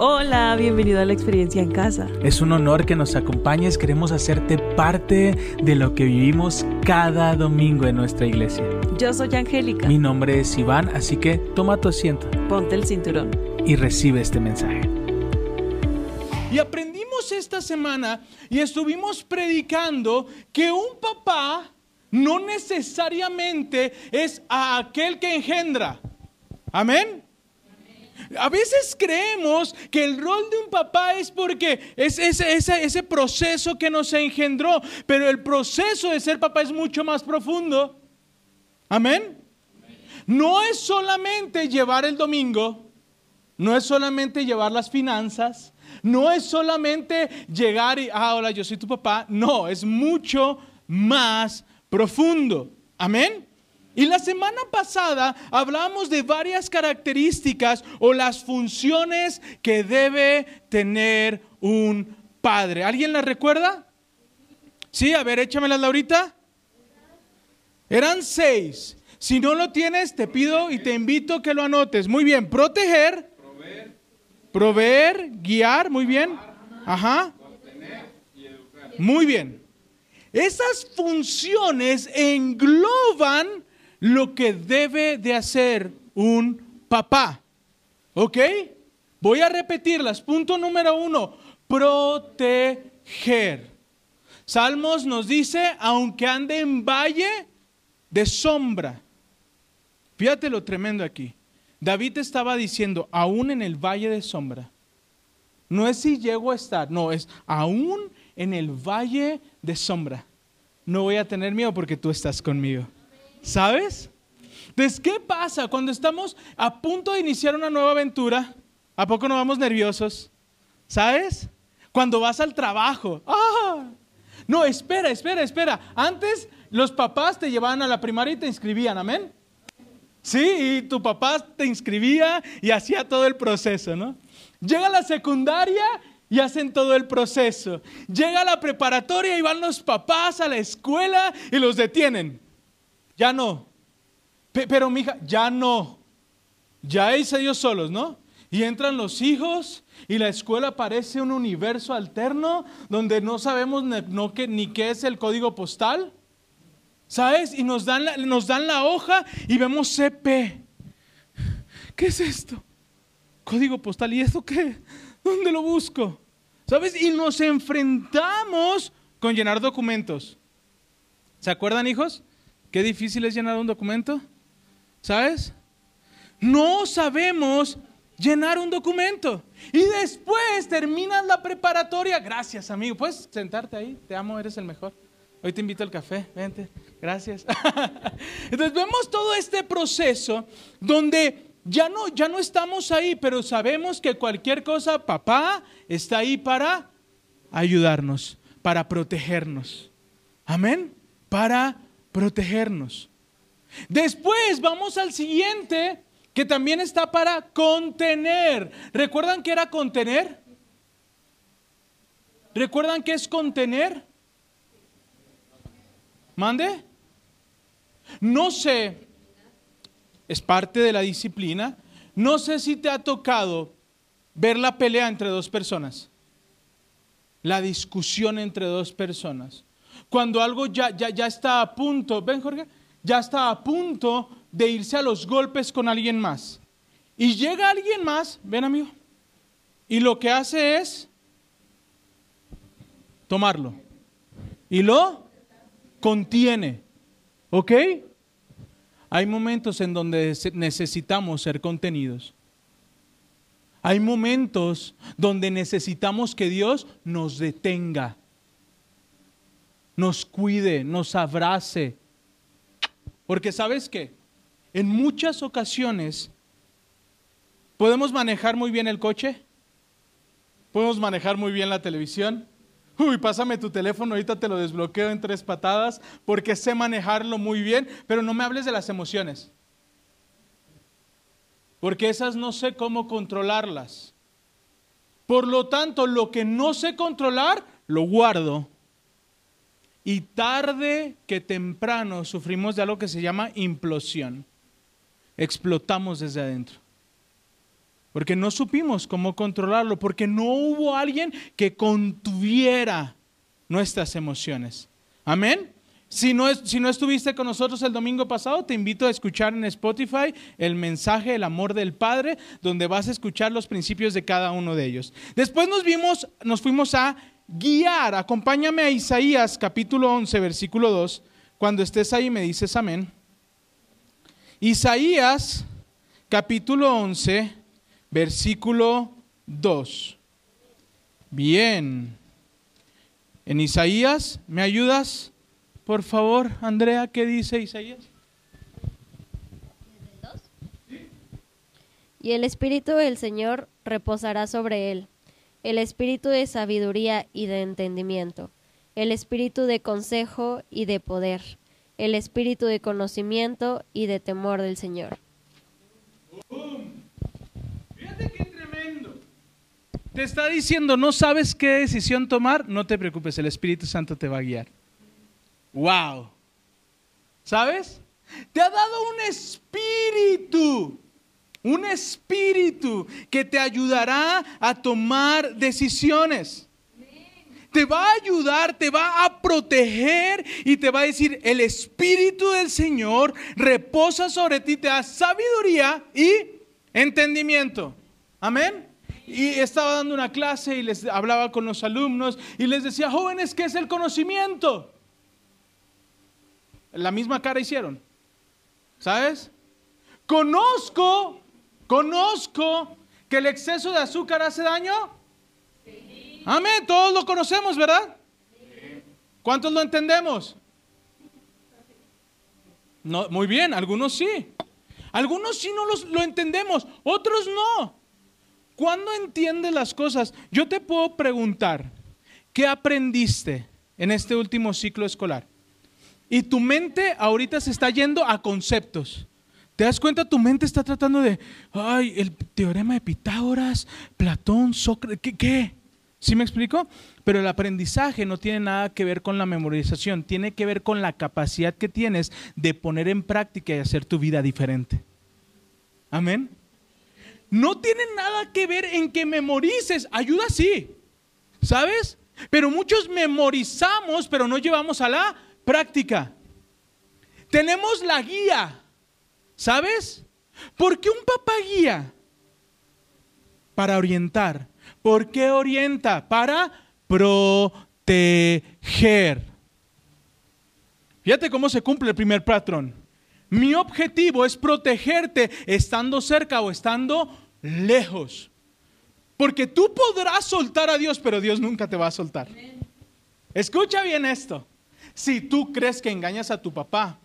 Hola, bienvenido a la experiencia en casa. Es un honor que nos acompañes, queremos hacerte parte de lo que vivimos cada domingo en nuestra iglesia. Yo soy Angélica. Mi nombre es Iván, así que toma tu asiento. Ponte el cinturón. Y recibe este mensaje. Y aprendimos esta semana y estuvimos predicando que un papá no necesariamente es a aquel que engendra. Amén. A veces creemos que el rol de un papá es porque es ese, proceso que nos engendró, pero el proceso de ser papá es mucho más profundo. Amén. No es solamente llevar el domingo, no es solamente llevar las finanzas, no es solamente llegar y, ah, hola, yo soy tu papá. No, es mucho más profundo. Amén. Y la semana pasada hablamos de varias características o las funciones que debe tener un padre. ¿Alguien las recuerda? Sí, a ver, échamelas Laurita. Eran seis. Si no lo tienes, te pido y te invito que lo anotes. Muy bien, proteger, proveer, proveer guiar, muy bien. Ajá. Muy bien. Esas funciones engloban lo que debe de hacer un papá. ¿Ok? Voy a repetirlas. Punto número uno, proteger. Salmos nos dice, aunque ande en valle de sombra. Fíjate lo tremendo aquí. David estaba diciendo, aún en el valle de sombra. No es si llego a estar, no, es aún en el valle de sombra. No voy a tener miedo porque tú estás conmigo. ¿Sabes? Entonces, ¿qué pasa cuando estamos a punto de iniciar una nueva aventura? ¿A poco no vamos nerviosos? ¿Sabes? Cuando vas al trabajo. ¡Ah! No, espera, espera, espera. Antes los papás te llevaban a la primaria y te inscribían, amén. Sí, y tu papá te inscribía y hacía todo el proceso, ¿no? Llega la secundaria y hacen todo el proceso. Llega la preparatoria y van los papás a la escuela y los detienen ya no. Pero mi hija, ya no. Ya es ellos solos, ¿no? Y entran los hijos y la escuela parece un universo alterno donde no sabemos ni qué es el código postal. ¿Sabes? Y nos dan, la, nos dan la hoja y vemos CP. ¿Qué es esto? Código postal. ¿Y esto qué? ¿Dónde lo busco? ¿Sabes? Y nos enfrentamos con llenar documentos. ¿Se acuerdan, hijos? Qué difícil es llenar un documento. ¿Sabes? No sabemos llenar un documento. Y después terminas la preparatoria. Gracias, amigo. Puedes sentarte ahí. Te amo, eres el mejor. Hoy te invito al café. Vente. Gracias. Entonces vemos todo este proceso donde ya no, ya no estamos ahí, pero sabemos que cualquier cosa, papá está ahí para ayudarnos, para protegernos. Amén. Para protegernos. Después vamos al siguiente, que también está para contener. ¿Recuerdan qué era contener? ¿Recuerdan qué es contener? ¿Mande? No sé, es parte de la disciplina. No sé si te ha tocado ver la pelea entre dos personas, la discusión entre dos personas cuando algo ya, ya, ya está a punto, ven Jorge, ya está a punto de irse a los golpes con alguien más. Y llega alguien más, ven amigo, y lo que hace es tomarlo. Y lo contiene. ¿Ok? Hay momentos en donde necesitamos ser contenidos. Hay momentos donde necesitamos que Dios nos detenga nos cuide, nos abrace. Porque sabes qué, en muchas ocasiones podemos manejar muy bien el coche, podemos manejar muy bien la televisión. Uy, pásame tu teléfono, ahorita te lo desbloqueo en tres patadas porque sé manejarlo muy bien, pero no me hables de las emociones. Porque esas no sé cómo controlarlas. Por lo tanto, lo que no sé controlar, lo guardo y tarde que temprano sufrimos de algo que se llama implosión. Explotamos desde adentro. Porque no supimos cómo controlarlo, porque no hubo alguien que contuviera nuestras emociones. Amén. Si no, si no estuviste con nosotros el domingo pasado, te invito a escuchar en Spotify el mensaje El amor del Padre, donde vas a escuchar los principios de cada uno de ellos. Después nos vimos, nos fuimos a guiar. Acompáñame a Isaías capítulo 11, versículo 2. Cuando estés ahí me dices amén. Isaías capítulo 11, versículo 2. Bien. En Isaías, ¿me ayudas? Por favor, Andrea, ¿qué dice Isaías? Y el Espíritu del Señor reposará sobre él, el Espíritu de sabiduría y de entendimiento, el Espíritu de consejo y de poder, el Espíritu de conocimiento y de temor del Señor. Fíjate qué tremendo. Te está diciendo, no sabes qué decisión tomar, no te preocupes, el Espíritu Santo te va a guiar. Wow. ¿Sabes? Te ha dado un espíritu, un espíritu que te ayudará a tomar decisiones. Te va a ayudar, te va a proteger y te va a decir, el espíritu del Señor reposa sobre ti, te da sabiduría y entendimiento. Amén. Y estaba dando una clase y les hablaba con los alumnos y les decía, jóvenes, ¿qué es el conocimiento? la misma cara hicieron. ¿Sabes? Conozco, conozco que el exceso de azúcar hace daño. Amén, todos lo conocemos, ¿verdad? ¿Cuántos lo entendemos? No, muy bien, algunos sí. Algunos sí no los, lo entendemos, otros no. ¿Cuándo entiendes las cosas? Yo te puedo preguntar, ¿qué aprendiste en este último ciclo escolar? Y tu mente ahorita se está yendo a conceptos. ¿Te das cuenta? Tu mente está tratando de, ay, el teorema de Pitágoras, Platón, Sócrates, ¿qué? qué? ¿Sí me explico? Pero el aprendizaje no tiene nada que ver con la memorización, tiene que ver con la capacidad que tienes de poner en práctica y hacer tu vida diferente. Amén. No tiene nada que ver en que memorices, ayuda sí, ¿sabes? Pero muchos memorizamos, pero no llevamos a la práctica. Tenemos la guía, ¿sabes? ¿Por qué un papá guía? Para orientar. ¿Por qué orienta? Para proteger. Fíjate cómo se cumple el primer patrón. Mi objetivo es protegerte estando cerca o estando lejos. Porque tú podrás soltar a Dios, pero Dios nunca te va a soltar. Escucha bien esto. Si tú crees que engañas a tu papá,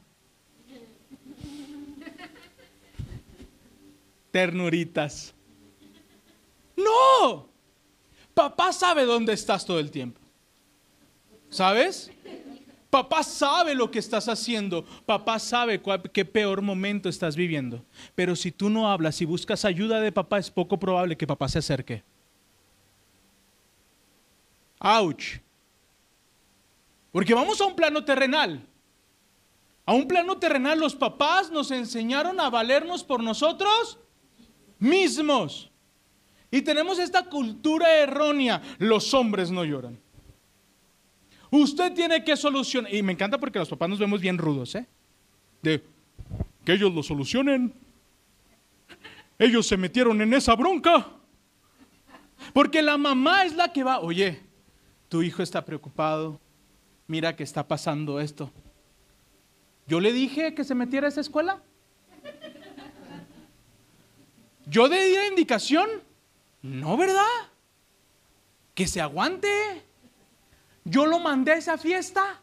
ternuritas. No, papá sabe dónde estás todo el tiempo. ¿Sabes? Papá sabe lo que estás haciendo. Papá sabe qué peor momento estás viviendo. Pero si tú no hablas y buscas ayuda de papá, es poco probable que papá se acerque. Ouch. Porque vamos a un plano terrenal. A un plano terrenal los papás nos enseñaron a valernos por nosotros mismos. Y tenemos esta cultura errónea. Los hombres no lloran. Usted tiene que solucionar. Y me encanta porque los papás nos vemos bien rudos, ¿eh? De que ellos lo solucionen. Ellos se metieron en esa bronca. Porque la mamá es la que va, oye, tu hijo está preocupado, mira que está pasando esto. ¿Yo le dije que se metiera a esa escuela? ¿Yo di la indicación? No, ¿verdad? Que se aguante. Yo lo mandé a esa fiesta.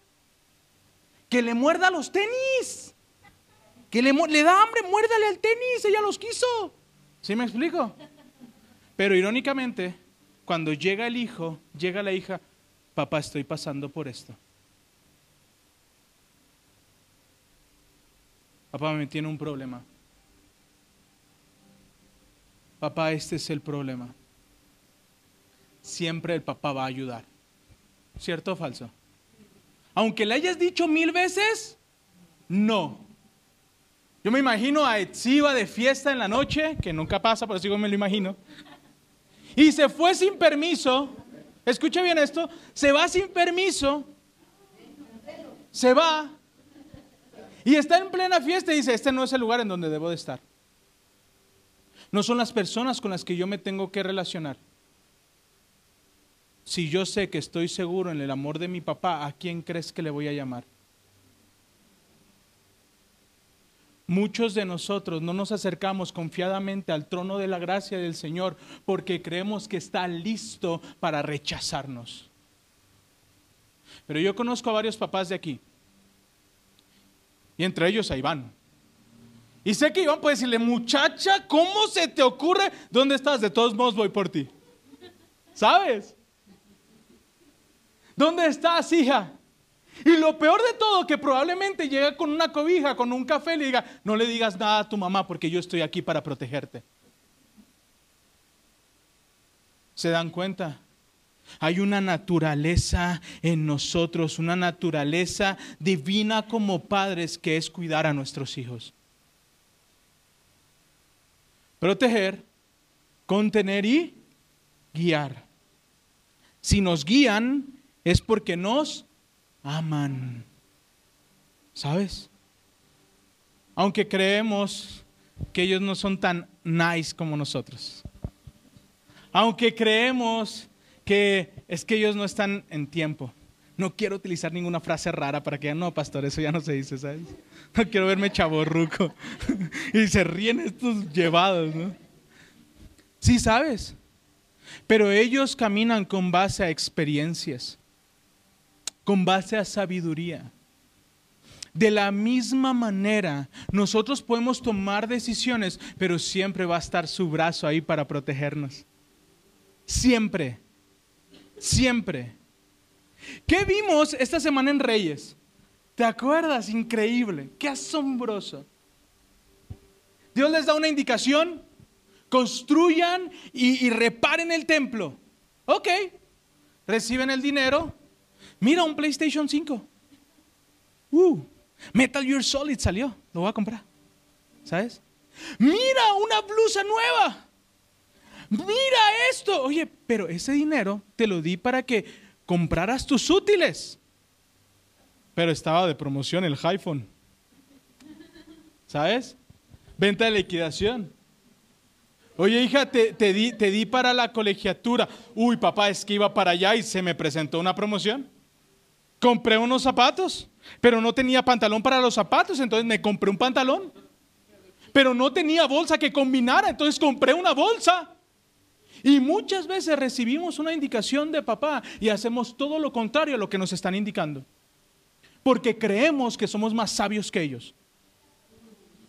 Que le muerda los tenis. Que le, le da hambre, muérdale al tenis. Ella los quiso. ¿Sí me explico? Pero irónicamente, cuando llega el hijo, llega la hija, papá, estoy pasando por esto. Papá, me tiene un problema. Papá, este es el problema. Siempre el papá va a ayudar. ¿Cierto o falso? Aunque le hayas dicho mil veces, no. Yo me imagino a Etziba de fiesta en la noche, que nunca pasa, pero sigo me lo imagino. Y se fue sin permiso. Escuche bien esto. Se va sin permiso. Se va. Y está en plena fiesta y dice, este no es el lugar en donde debo de estar. No son las personas con las que yo me tengo que relacionar. Si yo sé que estoy seguro en el amor de mi papá, ¿a quién crees que le voy a llamar? Muchos de nosotros no nos acercamos confiadamente al trono de la gracia del Señor porque creemos que está listo para rechazarnos. Pero yo conozco a varios papás de aquí. Y entre ellos a Iván. Y sé que Iván puede decirle, muchacha, ¿cómo se te ocurre? ¿Dónde estás? De todos modos voy por ti. ¿Sabes? ¿Dónde estás, hija? Y lo peor de todo, que probablemente llega con una cobija, con un café y le diga, no le digas nada a tu mamá porque yo estoy aquí para protegerte. ¿Se dan cuenta? Hay una naturaleza en nosotros, una naturaleza divina como padres que es cuidar a nuestros hijos. Proteger, contener y guiar. Si nos guían es porque nos aman. ¿Sabes? Aunque creemos que ellos no son tan nice como nosotros. Aunque creemos que es que ellos no están en tiempo. No quiero utilizar ninguna frase rara para que ya no, pastor, eso ya no se dice, ¿sabes? No quiero verme chaborruco. y se ríen estos llevados, ¿no? Sí, sabes. Pero ellos caminan con base a experiencias con base a sabiduría. De la misma manera, nosotros podemos tomar decisiones, pero siempre va a estar su brazo ahí para protegernos. Siempre, siempre. ¿Qué vimos esta semana en Reyes? ¿Te acuerdas? Increíble, qué asombroso. Dios les da una indicación, construyan y, reparen el templo. Ok, reciben el dinero, Mira un PlayStation 5. Uh, Metal Gear Solid salió. Lo voy a comprar. ¿Sabes? Mira una blusa nueva. Mira esto. Oye, pero ese dinero te lo di para que compraras tus útiles. Pero estaba de promoción el iPhone. ¿Sabes? Venta de liquidación. Oye, hija, te, di, te di para la colegiatura. Uy, papá, es que iba para allá y se me presentó una promoción. Compré unos zapatos, pero no tenía pantalón para los zapatos, entonces me compré un pantalón. Pero no tenía bolsa que combinara, entonces compré una bolsa. Y muchas veces recibimos una indicación de papá y hacemos todo lo contrario a lo que nos están indicando. Porque creemos que somos más sabios que ellos.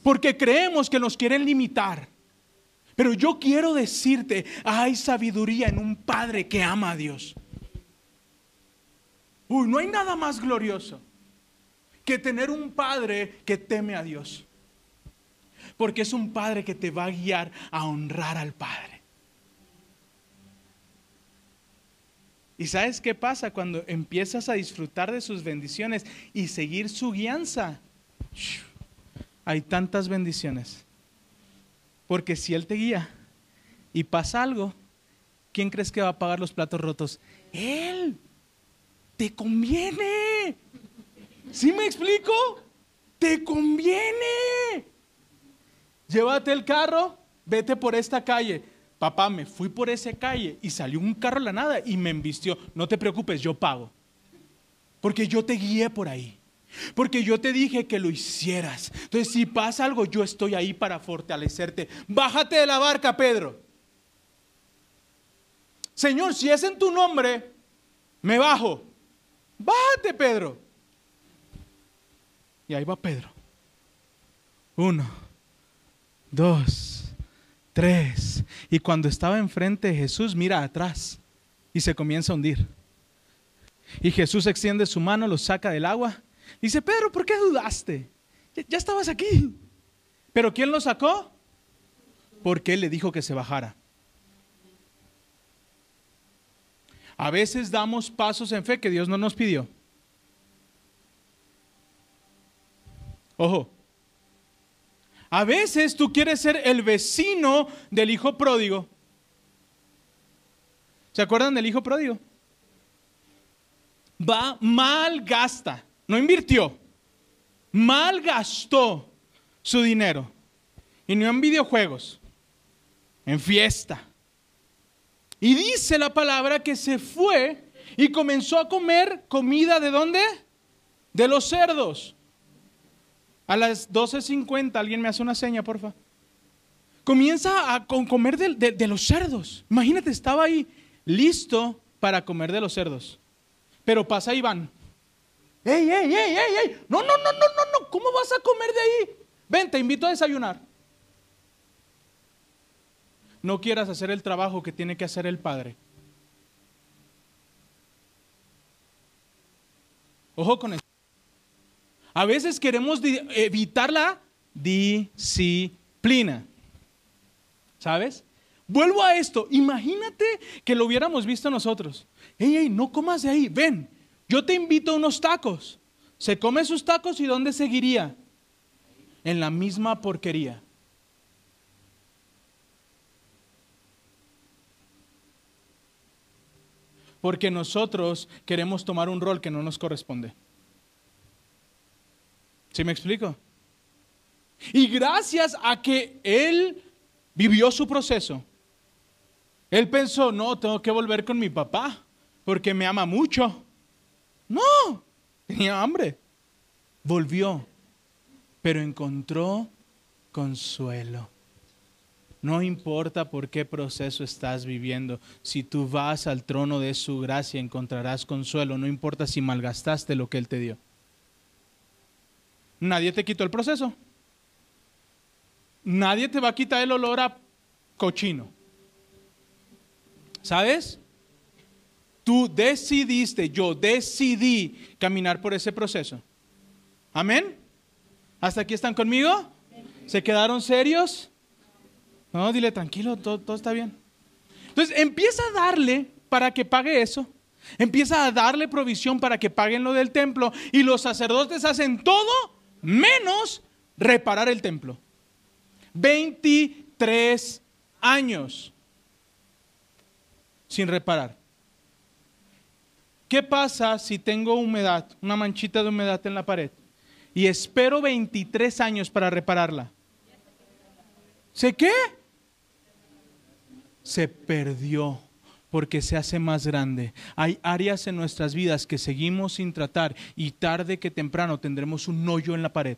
Porque creemos que nos quieren limitar. Pero yo quiero decirte, hay sabiduría en un padre que ama a Dios. Uy, no hay nada más glorioso que tener un padre que teme a Dios. Porque es un padre que te va a guiar a honrar al Padre. ¿Y sabes qué pasa cuando empiezas a disfrutar de sus bendiciones y seguir su guianza? Hay tantas bendiciones. Porque si Él te guía y pasa algo, ¿quién crees que va a pagar los platos rotos? Él te conviene. ¿Sí me explico? Te conviene. Llévate el carro, vete por esta calle. Papá, me fui por esa calle y salió un carro a la nada y me embistió. No te preocupes, yo pago. Porque yo te guié por ahí. Porque yo te dije que lo hicieras. Entonces, si pasa algo, yo estoy ahí para fortalecerte. Bájate de la barca, Pedro. Señor, si es en tu nombre, me bajo. Bájate, Pedro. Y ahí va Pedro. Uno, dos, tres. Y cuando estaba enfrente de Jesús, mira atrás y se comienza a hundir. Y Jesús extiende su mano, lo saca del agua. Dice, Pedro, ¿por qué dudaste? Ya, estabas aquí. ¿Pero quién lo sacó? Porque él le dijo que se bajara. A veces damos pasos en fe que Dios no nos pidió. Ojo, A veces tú quieres ser el vecino del hijo pródigo. ¿Se acuerdan del hijo pródigo? Va, mal gasta, no invirtió, mal gastó su dinero. Y no en videojuegos, en fiesta. Y dice la palabra que se fue y comenzó a comer comida de dónde? De los cerdos. A las 12.50, alguien me hace una seña, porfa. Comienza a comer de, de los cerdos. Imagínate, estaba ahí listo para comer de los cerdos. Pero pasa Iván. ¡Ey, ey, ey, ey, ey! No, no, no, no, no, no. ¿Cómo vas a comer de ahí? Ven, te invito a desayunar. No quieras hacer el trabajo que tiene que hacer el padre. Ojo con eso. A veces queremos evitar la disciplina. ¿Sabes? Vuelvo a esto. Imagínate que lo hubiéramos visto nosotros. Ey, ey, no comas de ahí. Ven, yo te invito a unos tacos. Se come sus tacos y ¿dónde seguiría? En la misma porquería. Porque nosotros queremos tomar un rol que no nos corresponde. ¿Sí me explico? Y gracias a que él vivió su proceso, él pensó, no, tengo que volver con mi papá porque me ama mucho. No, tenía hambre. Volvió, pero encontró consuelo. No importa por qué proceso estás viviendo, si tú vas al trono de su gracia encontrarás consuelo, no importa si malgastaste lo que Él te dio. Nadie te quitó el proceso. Nadie te va a quitar el olor a cochino. ¿Sabes? Tú decidiste, yo decidí caminar por ese proceso. Amén. ¿Hasta aquí están conmigo? ¿Se quedaron serios? No, dile tranquilo, todo, todo está bien. Entonces empieza a darle para que pague eso. Empieza a darle provisión para que paguen lo del templo. Y los sacerdotes hacen todo menos reparar el templo. 23 años sin reparar. ¿Qué pasa si tengo humedad, una manchita de humedad en la pared y espero 23 años para repararla? ¿Se qué? Se perdió porque se hace más grande. Hay áreas en nuestras vidas que seguimos sin tratar y tarde que temprano tendremos un hoyo en la pared.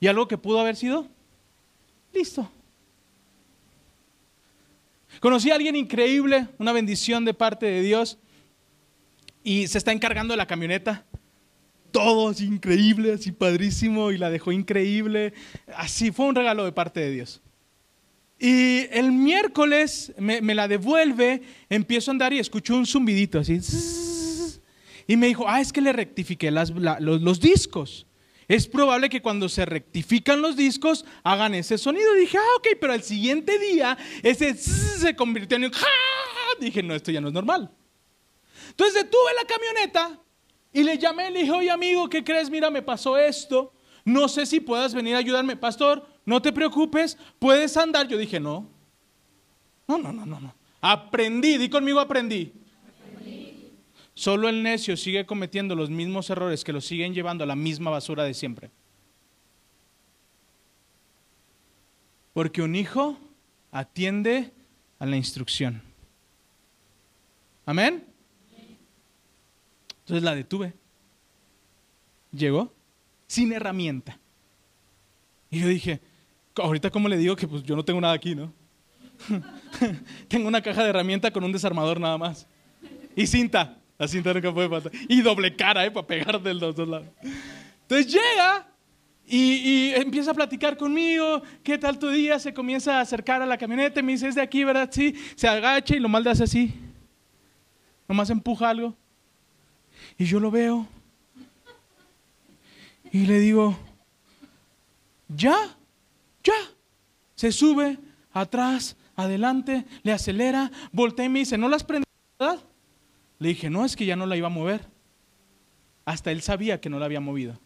¿Y algo que pudo haber sido? Listo. Conocí a alguien increíble, una bendición de parte de Dios, y se está encargando de la camioneta. Todo así increíble, así padrísimo, y la dejó increíble. Así fue un regalo de parte de Dios. Y el miércoles me, la devuelve, empiezo a andar y escucho un zumbidito así. Y me dijo, ah, es que le rectifiqué los, discos es probable que cuando se rectifican los discos hagan ese sonido. Dije, ah, ok, pero al siguiente día ese se convirtió en un... Dije, no, esto ya no es normal. Entonces detuve la camioneta y le llamé le dije, oye amigo, ¿qué crees? Mira, me pasó esto. No sé si puedas venir a ayudarme. Pastor, no te preocupes, puedes andar. Yo dije, no. No, no, no, no, no. Aprendí, di conmigo aprendí. Solo el necio sigue cometiendo los mismos errores que lo siguen llevando a la misma basura de siempre. Porque un hijo atiende a la instrucción. Amén. Entonces la detuve. Llegó sin herramienta. Y yo dije, ahorita cómo le digo que pues yo no tengo nada aquí, ¿no? tengo una caja de herramienta con un desarmador nada más. Y cinta. La cinta nunca puede faltar. Y doble cara, ¿eh? Para pegar de los dos lados. Entonces llega y, empieza a platicar conmigo. ¿Qué tal tu día? Se comienza a acercar a la camioneta y me dice, es de aquí, ¿verdad? Sí. Se agacha y lo mal hace así. Nomás empuja algo. Y yo lo veo. Y le digo, ya, ya. Se sube atrás, adelante, le acelera, voltea y me dice, ¿no las verdad? Le dije, no, es que ya no la iba a mover. Hasta él sabía que no la había movido.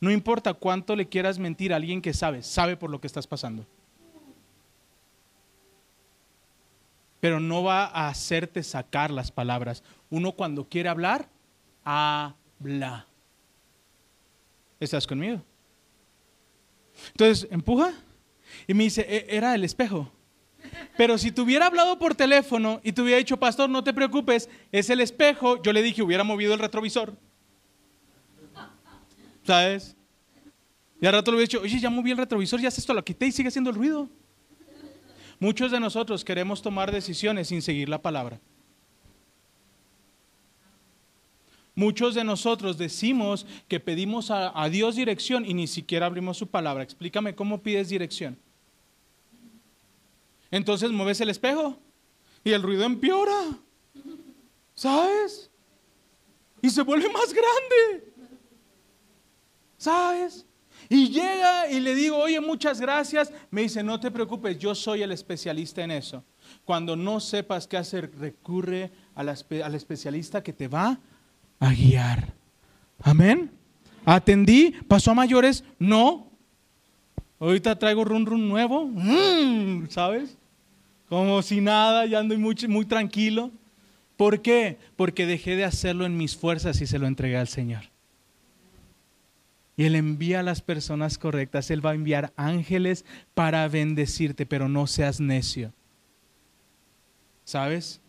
No importa cuánto le quieras mentir a alguien que sabe, sabe por lo que estás pasando. Pero no va a hacerte sacar las palabras. Uno cuando quiere hablar, habla. ¿Estás conmigo? Entonces, empuja y me dice, "E- era el espejo. Pero si te hubiera hablado por teléfono y te hubiera dicho, pastor, no te preocupes, es el espejo, yo le dije, hubiera movido el retrovisor. ¿Sabes? Y al rato le hubiera dicho, oye, ya moví el retrovisor, ya es esto, lo quité y sigue haciendo el ruido. Muchos de nosotros queremos tomar decisiones sin seguir la palabra. Muchos de nosotros decimos que pedimos a, a Dios dirección y ni siquiera abrimos su palabra. Explícame cómo pides dirección. Entonces mueves el espejo y el ruido empeora. ¿Sabes? Y se vuelve más grande. ¿Sabes? Y llega y le digo, oye, muchas gracias. Me dice, no te preocupes, yo soy el especialista en eso. Cuando no sepas qué hacer, recurre a la espe- al especialista que te va a guiar. Amén. Atendí, pasó a mayores, no. Ahorita traigo run run nuevo, mm, ¿sabes? Como si nada, ya ando muy, muy tranquilo. ¿Por qué? Porque dejé de hacerlo en mis fuerzas y se lo entregué al Señor. Y Él envía a las personas correctas. Él va a enviar ángeles para bendecirte, pero no seas necio. ¿Sabes?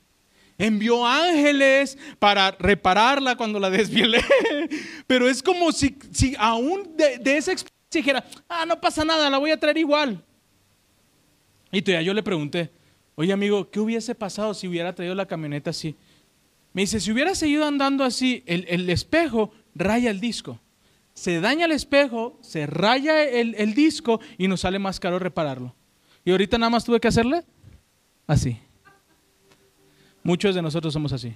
Envió ángeles para repararla cuando la desvielé. Pero es como si, si aún de, de esa experiencia dijera, ah, no pasa nada, la voy a traer igual. Y todavía yo le pregunté, oye amigo, ¿qué hubiese pasado si hubiera traído la camioneta así? Me dice, si hubiera seguido andando así, el, el espejo raya el disco. Se daña el espejo, se raya el, el disco y nos sale más caro repararlo. Y ahorita nada más tuve que hacerle así. Muchos de nosotros somos así.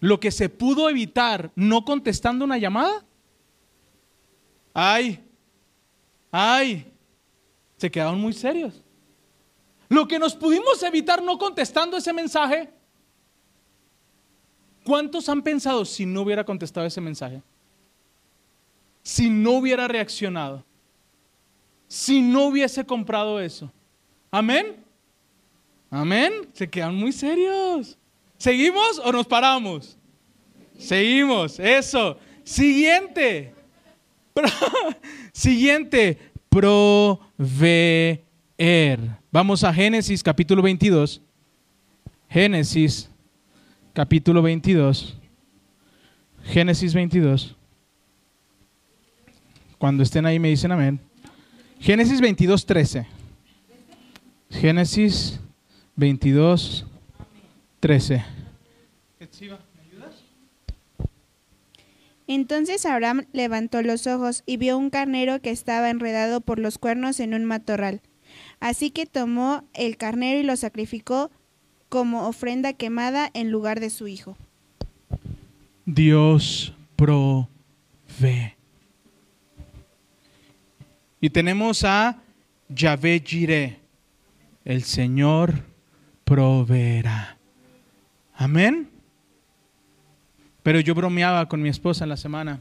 Lo que se pudo evitar no contestando una llamada, ay, ay, se quedaron muy serios. Lo que nos pudimos evitar no contestando ese mensaje, ¿cuántos han pensado si no hubiera contestado ese mensaje? Si no hubiera reaccionado, si no hubiese comprado eso. Amén. Amén. Se quedan muy serios. ¿Seguimos o nos paramos? Seguimos. Eso. Siguiente. Siguiente. Proveer. Vamos a Génesis capítulo 22. Génesis capítulo 22. Génesis 22. Cuando estén ahí me dicen amén. Génesis 22, 13. Génesis 22, 13. Entonces Abraham levantó los ojos y vio un carnero que estaba enredado por los cuernos en un matorral. Así que tomó el carnero y lo sacrificó como ofrenda quemada en lugar de su hijo. Dios provee. Y tenemos a Yahvé Jireh. El Señor proveerá. Amén. Pero yo bromeaba con mi esposa en la semana.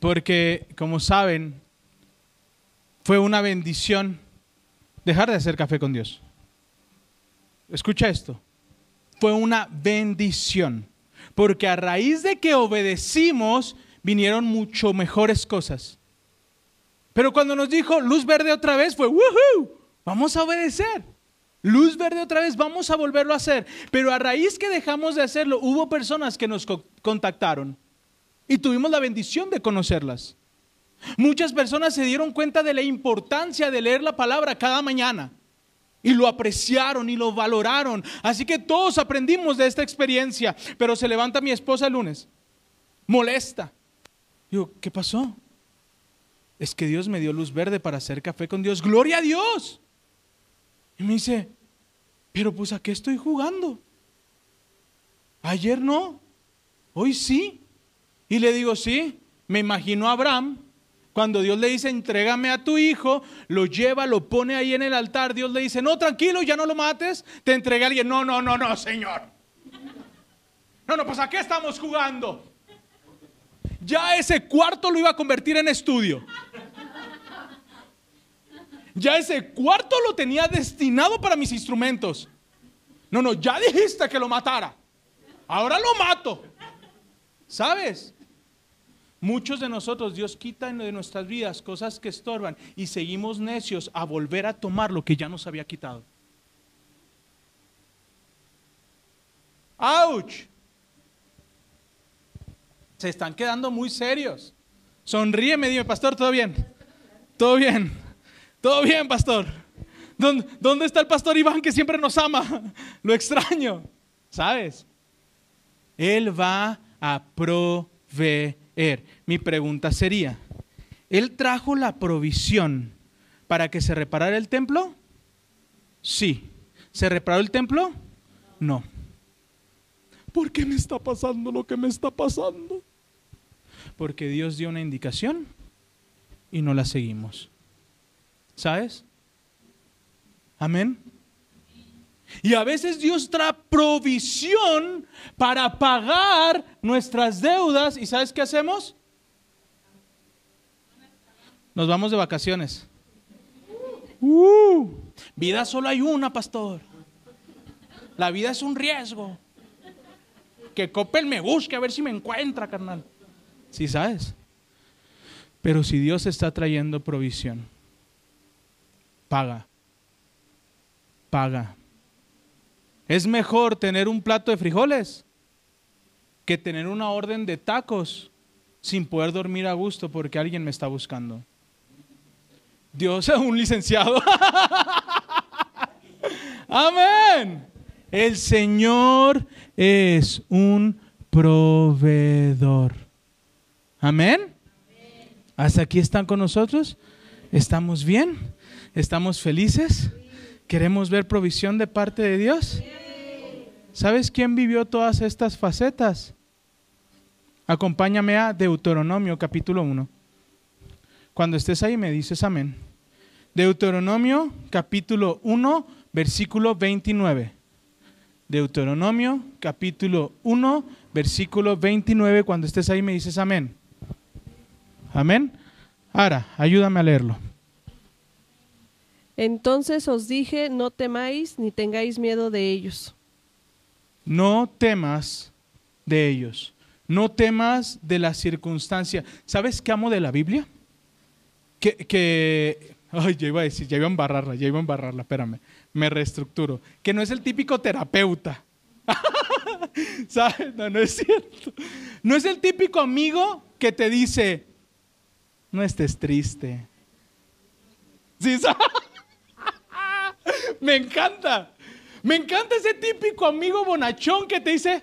Porque, como saben, fue una bendición dejar de hacer café con Dios. Escucha esto. Fue una bendición. Porque a raíz de que obedecimos, vinieron mucho mejores cosas. Pero cuando nos dijo luz verde otra vez, fue ¡woohoo! Vamos a obedecer. Luz verde otra vez, vamos a volverlo a hacer. Pero a raíz que dejamos de hacerlo, hubo personas que nos co- contactaron y tuvimos la bendición de conocerlas. Muchas personas se dieron cuenta de la importancia de leer la palabra cada mañana y lo apreciaron y lo valoraron. Así que todos aprendimos de esta experiencia. Pero se levanta mi esposa el lunes, molesta. Digo, ¿qué pasó? Es que Dios me dio luz verde para hacer café con Dios. Gloria a Dios. Y me dice, pero pues a qué estoy jugando. Ayer no, hoy sí. Y le digo, sí, me imagino a Abraham. Cuando Dios le dice, entrégame a tu hijo, lo lleva, lo pone ahí en el altar. Dios le dice, no, tranquilo, ya no lo mates. Te entregué a alguien. No, no, no, no, Señor. No, no, pues a qué estamos jugando. ya ese cuarto lo iba a convertir en estudio. Ya ese cuarto lo tenía destinado para mis instrumentos. No, no, ya dijiste que lo matara. Ahora lo mato. ¿Sabes? Muchos de nosotros, Dios quita de nuestras vidas cosas que estorban y seguimos necios a volver a tomar lo que ya nos había quitado. ¡Auch! Se están quedando muy serios. Sonríeme, dime, pastor, ¿todo bien? ¿Todo bien? ¿Todo bien, pastor? ¿Dónde, ¿Dónde está el pastor Iván que siempre nos ama? Lo extraño. ¿Sabes? Él va a proveer. Mi pregunta sería, ¿Él trajo la provisión para que se reparara el templo? Sí. ¿Se reparó el templo? No. ¿Por qué me está pasando lo que me está pasando? Porque Dios dio una indicación y no la seguimos. ¿Sabes? Amén. Y a veces Dios trae provisión para pagar nuestras deudas. ¿Y sabes qué hacemos? Nos vamos de vacaciones. Uh, vida solo hay una, pastor. La vida es un riesgo. Que Coppel me busque a ver si me encuentra, carnal. Sí, sabes. Pero si Dios está trayendo provisión, paga. Paga. Es mejor tener un plato de frijoles que tener una orden de tacos sin poder dormir a gusto porque alguien me está buscando. Dios es un licenciado. Amén. El Señor es un proveedor. Amén. ¿Hasta aquí están con nosotros? ¿Estamos bien? ¿Estamos felices? ¿Queremos ver provisión de parte de Dios? ¿Sabes quién vivió todas estas facetas? Acompáñame a Deuteronomio capítulo 1. Cuando estés ahí me dices amén. Deuteronomio capítulo 1, versículo 29. Deuteronomio capítulo 1, versículo 29. Cuando estés ahí me dices amén. Amén. Ahora, ayúdame a leerlo. Entonces os dije, no temáis ni tengáis miedo de ellos. No temas de ellos. No temas de la circunstancia. ¿Sabes qué amo de la Biblia? Que, que ay, ya iba a decir, ya iba a embarrarla, ya iba a embarrarla, espérame, me reestructuro. Que no es el típico terapeuta. ¿Sabes? No, no es cierto. No es el típico amigo que te dice, no estés triste. ¿Sí sabes? Me encanta. Me encanta ese típico amigo bonachón que te dice,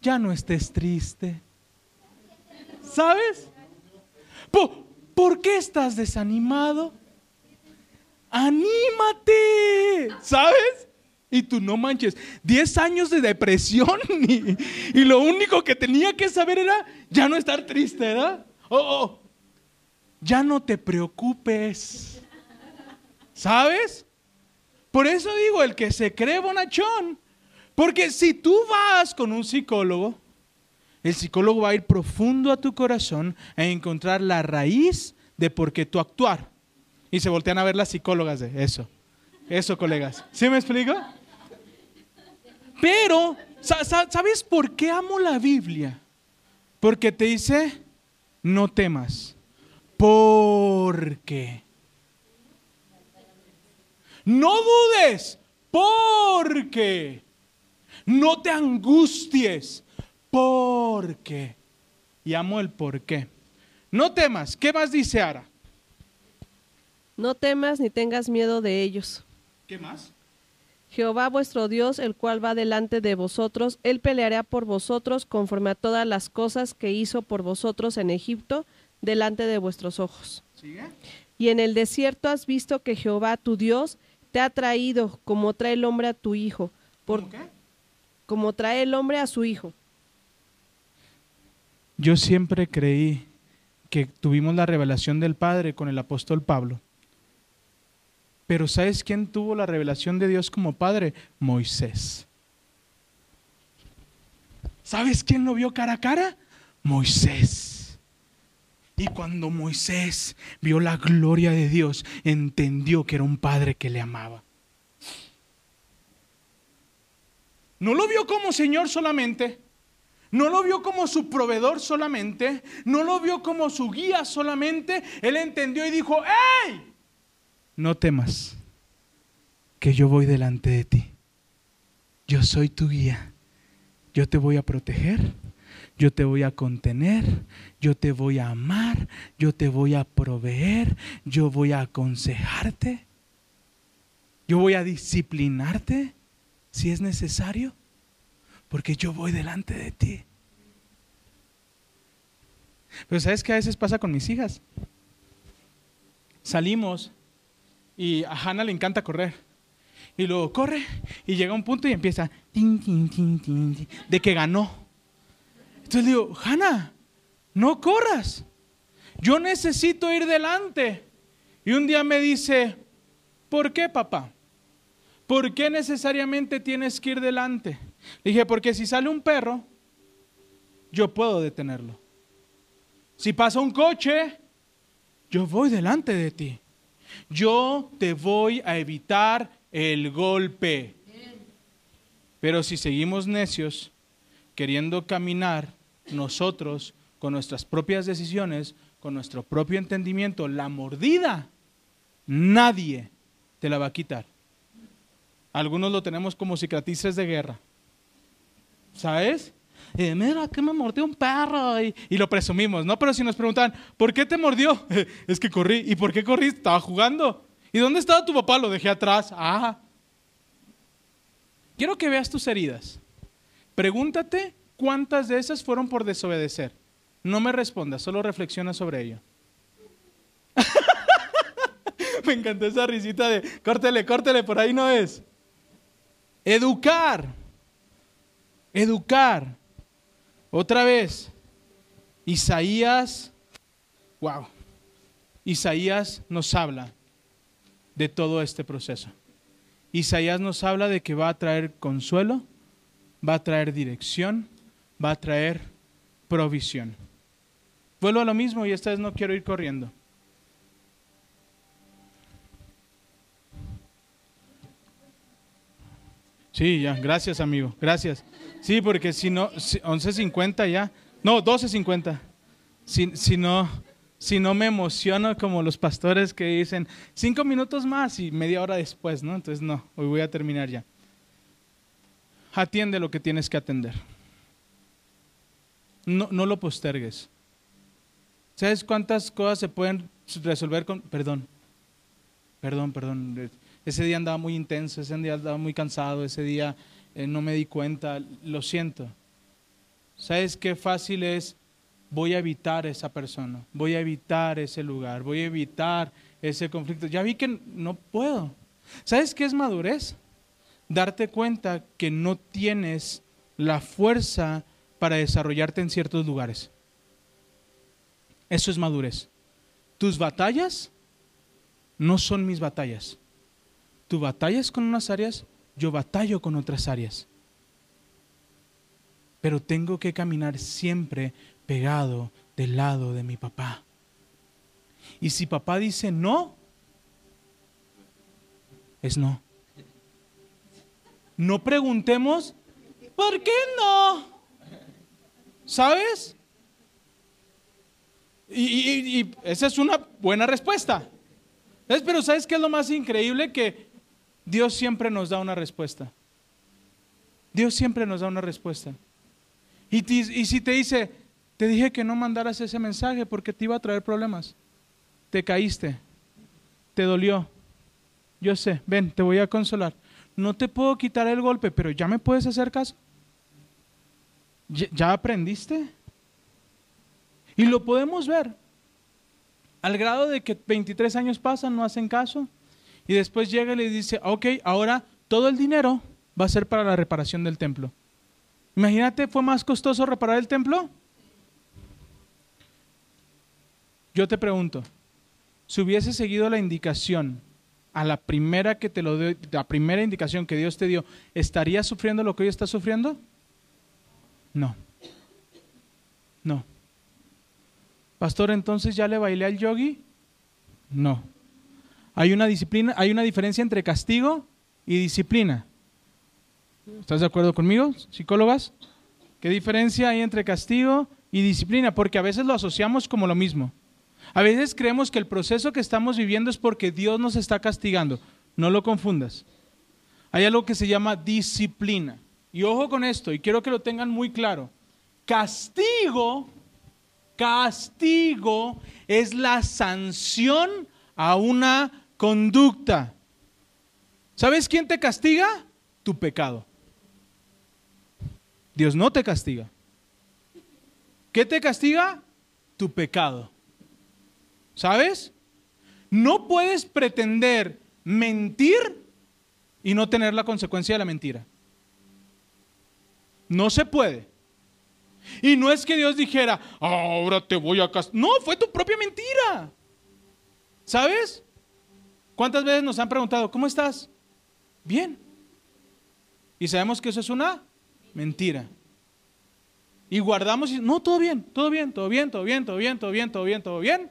ya no estés triste. ¿Sabes? ¿Por, qué estás desanimado? Anímate. ¿Sabes? Y tú no manches, 10 años de depresión y, y, lo único que tenía que saber era ya no estar triste, ¿verdad? Oh, oh, ya no te preocupes. ¿Sabes? Por eso digo, el que se cree bonachón. Porque si tú vas con un psicólogo, el psicólogo va a ir profundo a tu corazón a encontrar la raíz de por qué tú actuar. Y se voltean a ver las psicólogas de eso. Eso, colegas. ¿Sí me explico? Pero, ¿sabes por qué amo la Biblia? Porque te dice, no temas. Porque no dudes, porque. No te angusties, porque. Y amo el por qué. No temas. ¿Qué más dice Ara? No temas ni tengas miedo de ellos. ¿Qué más? Jehová vuestro Dios, el cual va delante de vosotros, él peleará por vosotros conforme a todas las cosas que hizo por vosotros en Egipto, delante de vuestros ojos. ¿Sigue? Y en el desierto has visto que Jehová tu Dios te ha traído como trae el hombre a tu hijo. Por, qué? Como trae el hombre a su hijo. Yo siempre creí que tuvimos la revelación del Padre con el apóstol Pablo. Pero ¿sabes quién tuvo la revelación de Dios como Padre? Moisés. ¿Sabes quién lo vio cara a cara? Moisés. Y cuando Moisés vio la gloria de Dios, entendió que era un padre que le amaba. No lo vio como Señor solamente, no lo vio como su proveedor solamente, no lo vio como su guía solamente. Él entendió y dijo, ¡Ey! No temas, que yo voy delante de ti. Yo soy tu guía. Yo te voy a proteger, yo te voy a contener, yo te voy a amar, yo te voy a proveer, yo voy a aconsejarte, yo voy a disciplinarte si es necesario, porque yo voy delante de ti. Pero sabes que a veces pasa con mis hijas. Salimos y a Hannah le encanta correr. Y luego corre y llega a un punto y empieza de que ganó. Entonces le digo, Hannah, no corras. Yo necesito ir delante. Y un día me dice, ¿por qué papá? ¿Por qué necesariamente tienes que ir delante? Le dije, porque si sale un perro, yo puedo detenerlo. Si pasa un coche, yo voy delante de ti. Yo te voy a evitar el golpe. Pero si seguimos necios, queriendo caminar nosotros con nuestras propias decisiones, con nuestro propio entendimiento, la mordida, nadie te la va a quitar. Algunos lo tenemos como cicatrices de guerra. ¿Sabes? Eh, mira, que me mordió un perro y, lo presumimos, ¿no? Pero si nos preguntan, ¿por qué te mordió? es que corrí. ¿Y por qué corrí? Estaba jugando. ¿Y dónde estaba tu papá? Lo dejé atrás. Ah. Quiero que veas tus heridas. Pregúntate cuántas de esas fueron por desobedecer. No me respondas, solo reflexiona sobre ello. me encantó esa risita de córtele, córtele, por ahí no es. Educar. Educar. Otra vez. Isaías, wow. Isaías nos habla de todo este proceso. Isaías nos habla de que va a traer consuelo, va a traer dirección, va a traer provisión. Vuelvo a lo mismo y esta vez no quiero ir corriendo. Sí, ya, gracias amigo, gracias. Sí, porque si no, 11.50 ya, no, 12.50. Si, si, no, si no me emociono como los pastores que dicen cinco minutos más y media hora después, ¿no? Entonces no, hoy voy a terminar ya. Atiende lo que tienes que atender. No, no lo postergues. ¿Sabes cuántas cosas se pueden resolver con... Perdón, perdón, perdón. Ese día andaba muy intenso, ese día andaba muy cansado, ese día eh, no me di cuenta, lo siento. ¿Sabes qué fácil es voy a evitar esa persona, voy a evitar ese lugar, voy a evitar ese conflicto. Ya vi que no puedo. ¿Sabes qué es madurez? Darte cuenta que no tienes la fuerza para desarrollarte en ciertos lugares. Eso es madurez. Tus batallas no son mis batallas. Tu batallas con unas áreas, yo batallo con otras áreas. Pero tengo que caminar siempre pegado del lado de mi papá. Y si papá dice no, es no. No preguntemos, ¿por qué no? ¿Sabes? Y, esa es una buena respuesta. Pero ¿sabes qué es lo más increíble? Que Dios siempre nos da una respuesta. Dios siempre nos da una respuesta. Y, y si te dice, te dije que no mandaras ese mensaje porque te iba a traer problemas. Te caíste. Te dolió. Yo sé, ven, te voy a consolar. No te puedo quitar el golpe, pero ya me puedes hacer caso. ¿Ya aprendiste? Y lo podemos ver. Al grado de que 23 años pasan, no hacen caso. Y después llega y le dice, ok, ahora todo el dinero va a ser para la reparación del templo. Imagínate, ¿fue más costoso reparar el templo? Yo te pregunto, si hubiese seguido la indicación a la primera que te lo dio, la primera indicación que Dios te dio, ¿estarías sufriendo lo que hoy estás sufriendo? No. No. Pastor, entonces ya le bailé al yogi? No. Hay una disciplina, hay una diferencia entre castigo y disciplina. ¿Estás de acuerdo conmigo, psicólogas? ¿Qué diferencia hay entre castigo y disciplina? Porque a veces lo asociamos como lo mismo. A veces creemos que el proceso que estamos viviendo es porque Dios nos está castigando. No lo confundas. Hay algo que se llama disciplina. Y ojo con esto, y quiero que lo tengan muy claro. Castigo, castigo es la sanción a una conducta. ¿Sabes quién te castiga? Tu pecado. Dios no te castiga. ¿Qué te castiga? Tu pecado. ¿Sabes? No puedes pretender mentir y no tener la consecuencia de la mentira. No se puede. Y no es que Dios dijera, ahora te voy a castigar. No, fue tu propia mentira. ¿Sabes? ¿Cuántas veces nos han preguntado, ¿cómo estás? Bien. Y sabemos que eso es una mentira. Y guardamos y, no, todo bien, todo bien, todo bien, todo bien, todo bien, todo bien, todo bien, todo bien.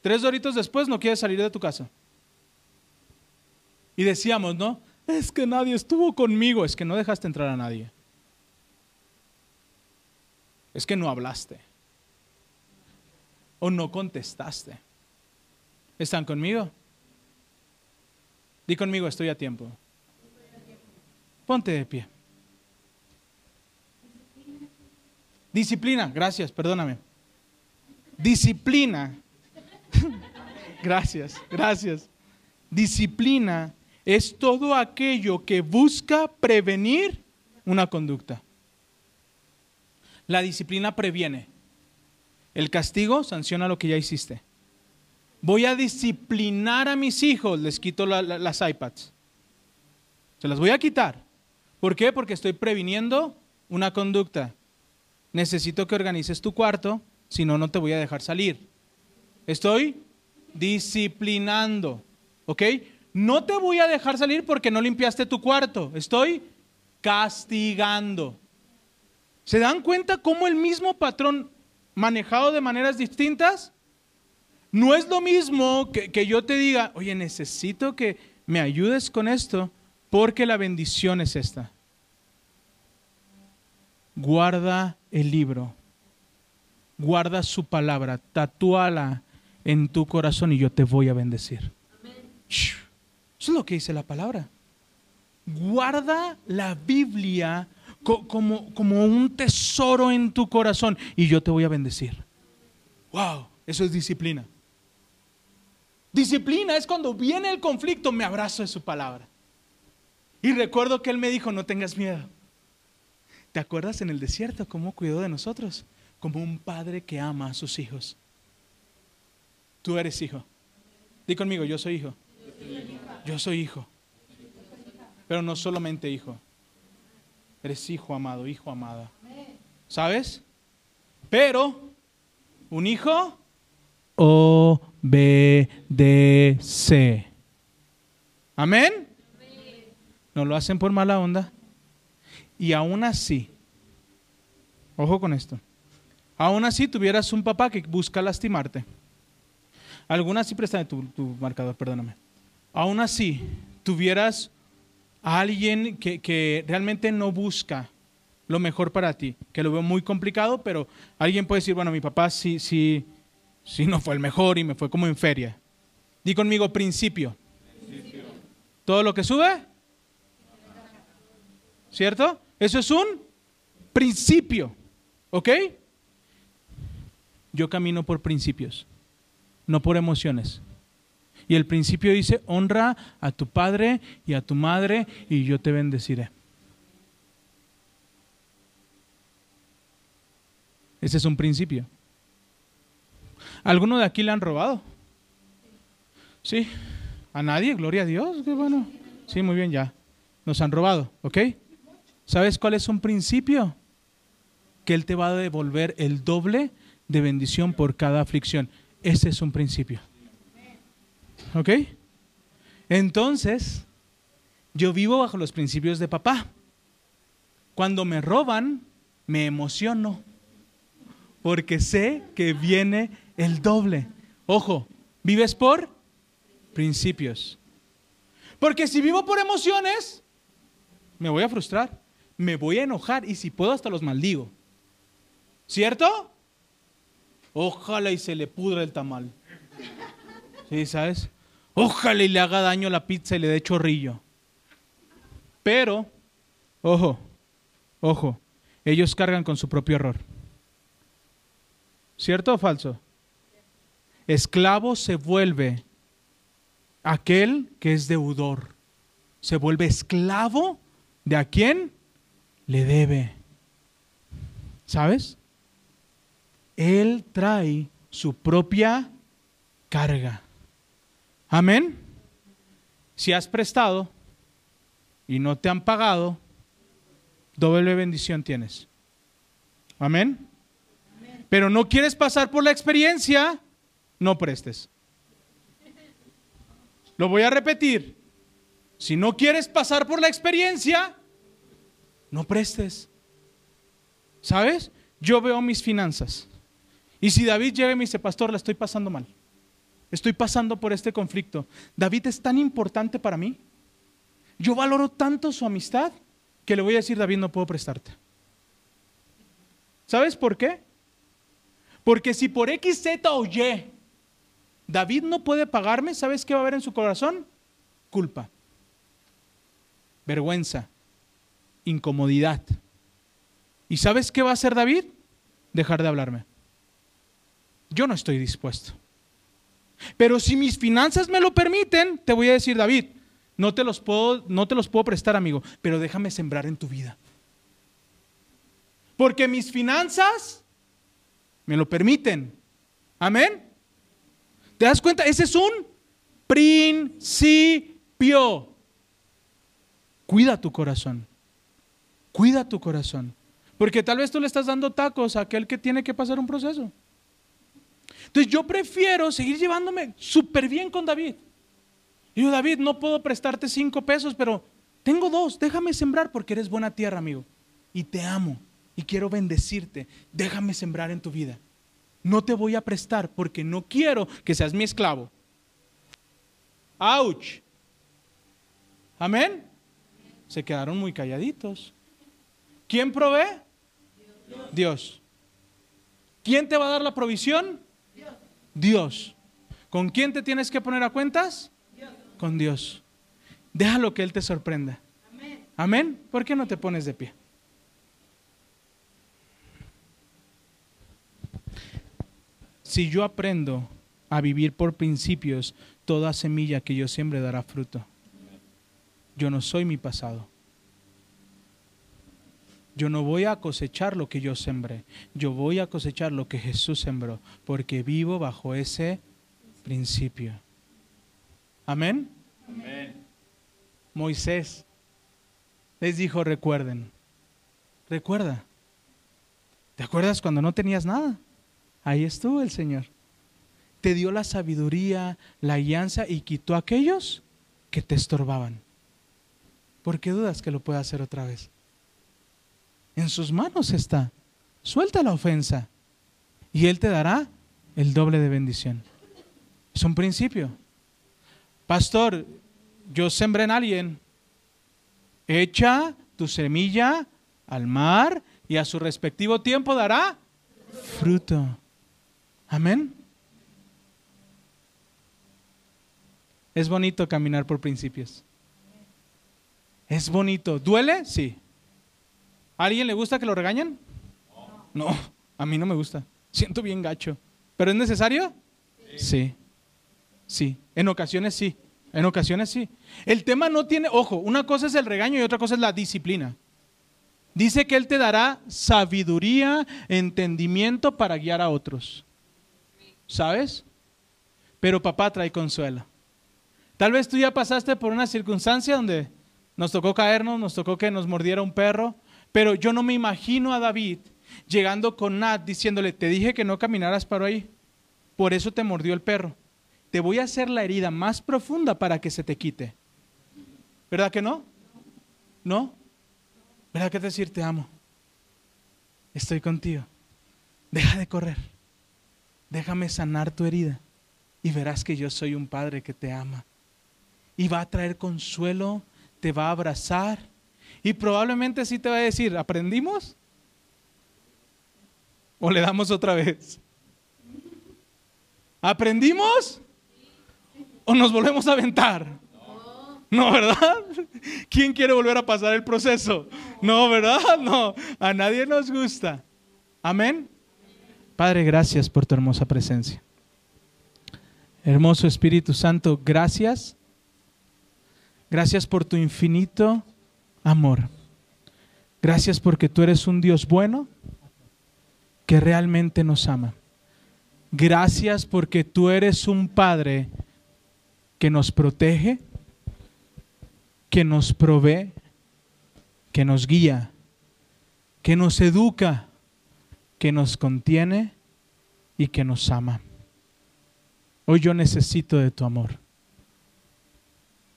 Tres doritos después no quieres salir de tu casa. Y decíamos, ¿no? Es que nadie estuvo conmigo, es que no dejaste entrar a nadie. Es que no hablaste. O no contestaste. ¿Están conmigo? Di conmigo, estoy a tiempo. Ponte de pie. Disciplina, gracias, perdóname. Disciplina. gracias, gracias. Disciplina es todo aquello que busca prevenir una conducta. La disciplina previene. El castigo sanciona lo que ya hiciste. Voy a disciplinar a mis hijos, les quito las iPads. Se las voy a quitar. ¿Por qué? Porque estoy previniendo una conducta. Necesito que organices tu cuarto, si no, no te voy a dejar salir. Estoy disciplinando. ¿Ok? No te voy a dejar salir porque no limpiaste tu cuarto. Estoy castigando. ¿Se dan cuenta cómo el mismo patrón manejado de maneras distintas? No es lo mismo que, que, yo te diga, oye, necesito que me ayudes con esto porque la bendición es esta. Guarda el libro, guarda su palabra, tatúala en tu corazón y yo te voy a bendecir. Eso es lo que dice la palabra. Guarda la Biblia como, como un tesoro en tu corazón y yo te voy a bendecir. Wow, eso es disciplina. Disciplina es cuando viene el conflicto, me abrazo de su palabra. Y recuerdo que él me dijo, no tengas miedo. ¿Te acuerdas en el desierto cómo cuidó de nosotros? Como un padre que ama a sus hijos. Tú eres hijo. Di conmigo, yo soy hijo. Yo soy hijo. Pero no solamente hijo. Eres hijo amado, hijo amada. ¿Sabes? Pero un hijo obedece. Amén. No lo hacen por mala onda. Y aún así, ojo con esto, aún así tuvieras un papá que busca lastimarte. Algunas sí, préstame tu, tu marcador, perdóname. Aún así, tuvieras a alguien que, que realmente no busca lo mejor para ti, que lo veo muy complicado, pero alguien puede decir, bueno, mi papá sí, sí, sí no fue el mejor y me fue como en feria. Di conmigo principio. principio. Todo lo que sube, ¿cierto? Eso es un principio, ¿ok? Yo camino por principios, no por emociones. Y el principio dice, honra a tu padre y a tu madre y yo te bendeciré. Ese es un principio. ¿Alguno de aquí le han robado? Sí. ¿A nadie? Gloria a Dios. Qué bueno. Sí, muy bien, ya. Nos han robado, ¿ok? ¿Sabes cuál es un principio? Que Él te va a devolver el doble de bendición por cada aflicción. Ese es un principio. ¿Ok? Entonces, yo vivo bajo los principios de papá. Cuando me roban, me emociono. Porque sé que viene el doble. Ojo, vives por principios. Porque si vivo por emociones, me voy a frustrar, me voy a enojar y si puedo hasta los maldigo. ¿Cierto? Ojalá y se le pudra el tamal. ¿Sí, sabes? Ojalá y le haga daño la pizza y le dé chorrillo. Pero, ojo, ojo, ellos cargan con su propio error. ¿Cierto o falso? Esclavo se vuelve aquel que es deudor. Se vuelve esclavo de a quien le debe. ¿Sabes? Él trae su propia carga. Amén. Si has prestado y no te han pagado, doble bendición tienes. Amén. Pero no quieres pasar por la experiencia, no prestes. Lo voy a repetir. Si no quieres pasar por la experiencia, no prestes. ¿Sabes? Yo veo mis finanzas. Y si David llega y me dice, pastor, la estoy pasando mal. Estoy pasando por este conflicto. David es tan importante para mí. Yo valoro tanto su amistad que le voy a decir, David, no puedo prestarte. ¿Sabes por qué? Porque si por X, Z o Y David no puede pagarme, ¿sabes qué va a haber en su corazón? Culpa, vergüenza, incomodidad. ¿Y sabes qué va a hacer David? Dejar de hablarme. Yo no estoy dispuesto. Pero si mis finanzas me lo permiten, te voy a decir, David, no te los puedo, no te los puedo prestar, amigo, pero déjame sembrar en tu vida. Porque mis finanzas me lo permiten. Amén. ¿Te das cuenta? Ese es un principio. Cuida tu corazón. Cuida tu corazón. Porque tal vez tú le estás dando tacos a aquel que tiene que pasar un proceso. Entonces yo prefiero seguir llevándome súper bien con David. Y yo, David, no puedo prestarte cinco pesos, pero tengo dos. Déjame sembrar porque eres buena tierra, amigo. Y te amo. Y quiero bendecirte. Déjame sembrar en tu vida. No te voy a prestar porque no quiero que seas mi esclavo. ¡Auch! Amén. Se quedaron muy calladitos. ¿Quién provee? Dios. ¿Quién te va a dar la provisión? Dios. ¿Con quién te tienes que poner a cuentas? Con Dios. Déjalo que Él te sorprenda. Amén. ¿Por qué no te pones de pie? Si yo aprendo a vivir por principios, toda semilla que yo siembre dará fruto. Yo no soy mi pasado. Yo no voy a cosechar lo que yo sembré. Yo voy a cosechar lo que Jesús sembró, porque vivo bajo ese principio. Amén. Moisés les dijo, recuerden, recuerda. ¿Te acuerdas cuando no tenías nada? Ahí estuvo el Señor. Te dio la sabiduría, la guianza y quitó a aquellos que te estorbaban. ¿Por qué dudas que lo pueda hacer otra vez? En sus manos está. Suelta la ofensa y Él te dará el doble de bendición. Es un principio. Pastor, yo sembré en alguien. Echa tu semilla al mar y a su respectivo tiempo dará fruto. Amén. Es bonito caminar por principios. Es bonito. ¿Duele? Sí. ¿A alguien le gusta que lo regañen? No, a mí no me gusta. Siento bien gacho. ¿Pero es necesario? Sí. Sí. En ocasiones sí. En ocasiones sí. El tema no tiene, ojo, una cosa es el regaño y otra cosa es la disciplina. Dice que Él te dará sabiduría, entendimiento para guiar a otros. ¿sabes? Pero papá trae consuelo. Tal vez tú ya pasaste por una circunstancia donde nos tocó caernos, nos tocó que nos mordiera un perro, pero yo no me imagino a David llegando con Nat diciéndole, te dije que no caminaras para ahí, por eso te mordió el perro. Te voy a hacer la herida más profunda para que se te quite. ¿Verdad que no? ¿No? ¿Verdad que decir te amo? Estoy contigo. Deja de correr. déjame sanar tu herida y verás que yo soy un padre que te ama. Y va a traer consuelo, te va a abrazar y probablemente sí te va a decir, ¿aprendimos? ¿O le damos otra vez? ¿Aprendimos? ¿O nos volvemos a aventar? No, ¿verdad? ¿Quién quiere volver a pasar el proceso? No, ¿verdad? No, a nadie nos gusta. Amén. Padre, gracias por tu hermosa presencia. Hermoso Espíritu Santo, gracias. Gracias por tu infinito amor. Gracias porque tú eres un Dios bueno que realmente nos ama. Gracias porque tú eres un Padre que nos protege, que nos provee, que nos guía, que nos educa, que nos contiene y que nos ama. Hoy yo necesito de tu amor.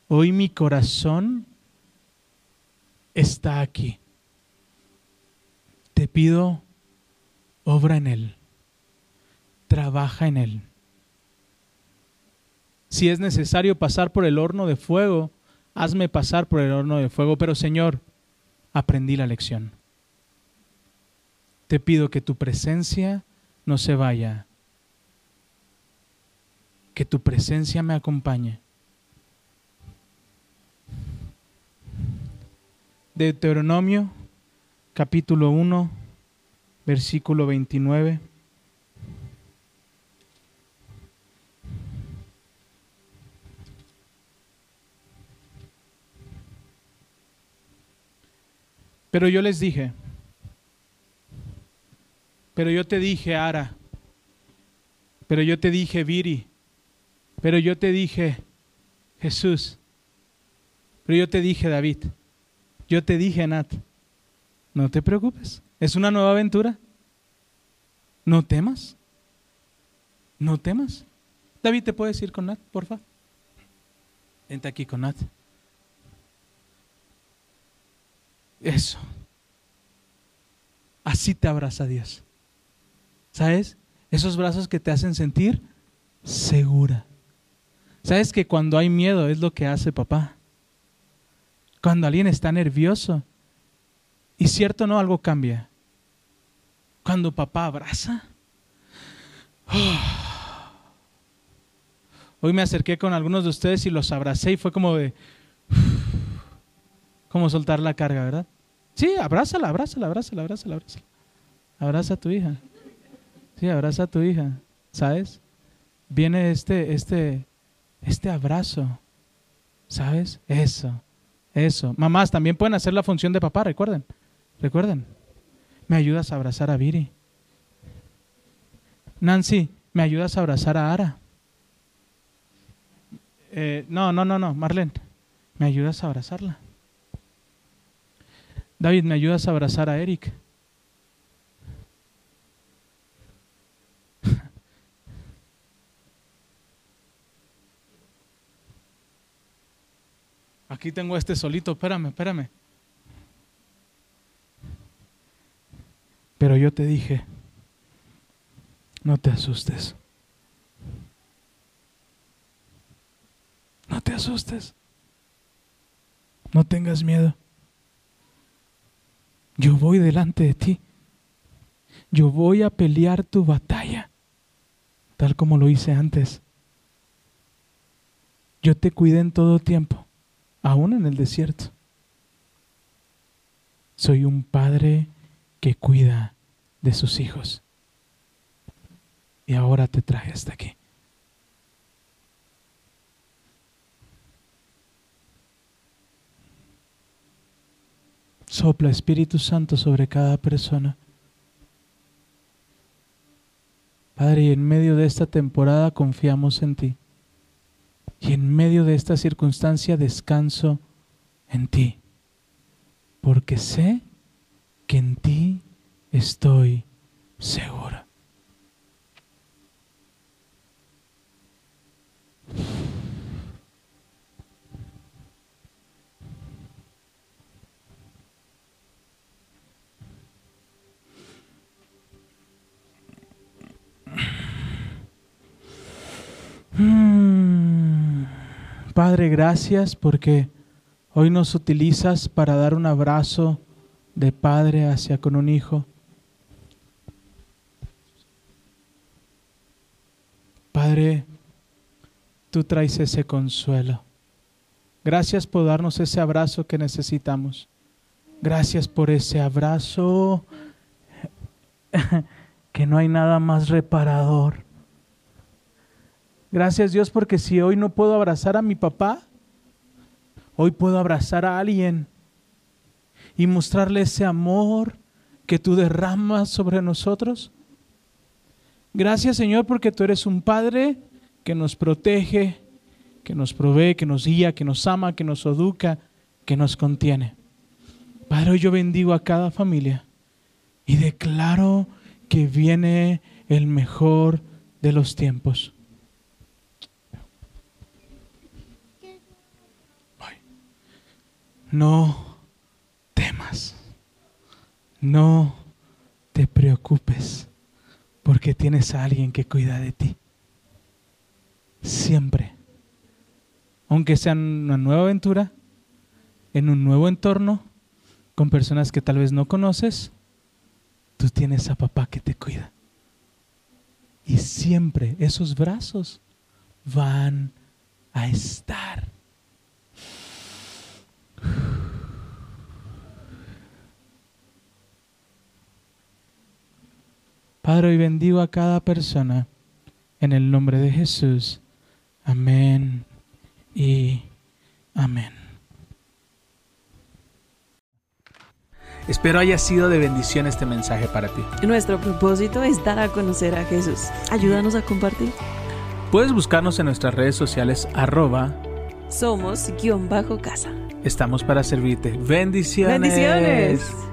Hoy mi corazón está aquí. Te pido, obra en él, trabaja en él. Si es necesario pasar por el horno de fuego, hazme pasar por el horno de fuego, pero Señor, aprendí la lección. Te pido que tu presencia no se vaya, que tu presencia me acompañe. Deuteronomio capítulo 1, versículo 29. Pero yo les dije, pero yo te dije, Ara, pero yo te dije, Viri, pero yo te dije, Jesús, pero yo te dije, David, yo te dije, Nat, no te preocupes, es una nueva aventura. No temas, no temas. David, ¿te puedes ir con Nat, por favor? Vente aquí con Nat. Eso. Así te abraza Dios. ¿Sabes? Esos brazos que te hacen sentir segura. ¿Sabes que cuando hay miedo es lo que hace papá? Cuando alguien está nervioso, y cierto no, algo cambia. Cuando papá abraza. Hoy me acerqué con algunos de ustedes y los abracé y fue como de... Como soltar la carga, ¿verdad? Sí, abrázala, abrázala, abrázala, abrázala, abrázala. Abraza a tu hija. Sí, abraza a tu hija. ¿Sabes? Viene este, este, este abrazo. ¿Sabes? Eso, eso. Mamás también pueden hacer la función de papá, recuerden. Recuerden. Me ayudas a abrazar a Viri. Nancy, me ayudas a abrazar a Ara. Eh, no, no, no, no, Marlene, me ayudas a abrazarla. David, ¿me ayudas a abrazar a Eric? Aquí tengo este solito, espérame, espérame. Pero yo te dije, no te asustes. No te asustes. No tengas miedo. Yo voy delante de ti. Yo voy a pelear tu batalla, tal como lo hice antes. Yo te cuidé en todo tiempo, aún en el desierto. Soy un padre que cuida de sus hijos. Y ahora te traje hasta aquí. Sopla Espíritu Santo sobre cada persona. Padre, en medio de esta temporada confiamos en ti. Y en medio de esta circunstancia descanso en ti. Porque sé que en ti estoy seguro. Mm. Padre, gracias porque hoy nos utilizas para dar un abrazo de padre hacia con un hijo. Padre, tú traes ese consuelo. Gracias por darnos ese abrazo que necesitamos. Gracias por ese abrazo que no hay nada más reparador. Gracias Dios porque si hoy no puedo abrazar a mi papá, hoy puedo abrazar a alguien y mostrarle ese amor que tú derramas sobre nosotros. Gracias Señor porque tú eres un Padre que nos protege, que nos provee, que nos guía, que nos ama, que nos educa, que nos contiene. Padre, hoy yo bendigo a cada familia y declaro que viene el mejor de los tiempos. No temas, no te preocupes, porque tienes a alguien que cuida de ti. Siempre. Aunque sea una nueva aventura, en un nuevo entorno, con personas que tal vez no conoces, tú tienes a papá que te cuida. Y siempre esos brazos van a estar. Padre, hoy bendigo a cada persona en el nombre de Jesús. Amén y amén. Espero haya sido de bendición este mensaje para ti. Nuestro propósito es dar a conocer a Jesús. Ayúdanos a compartir. Puedes buscarnos en nuestras redes sociales arroba somos guion bajo casa. Estamos para servirte. Bendiciones. Bendiciones.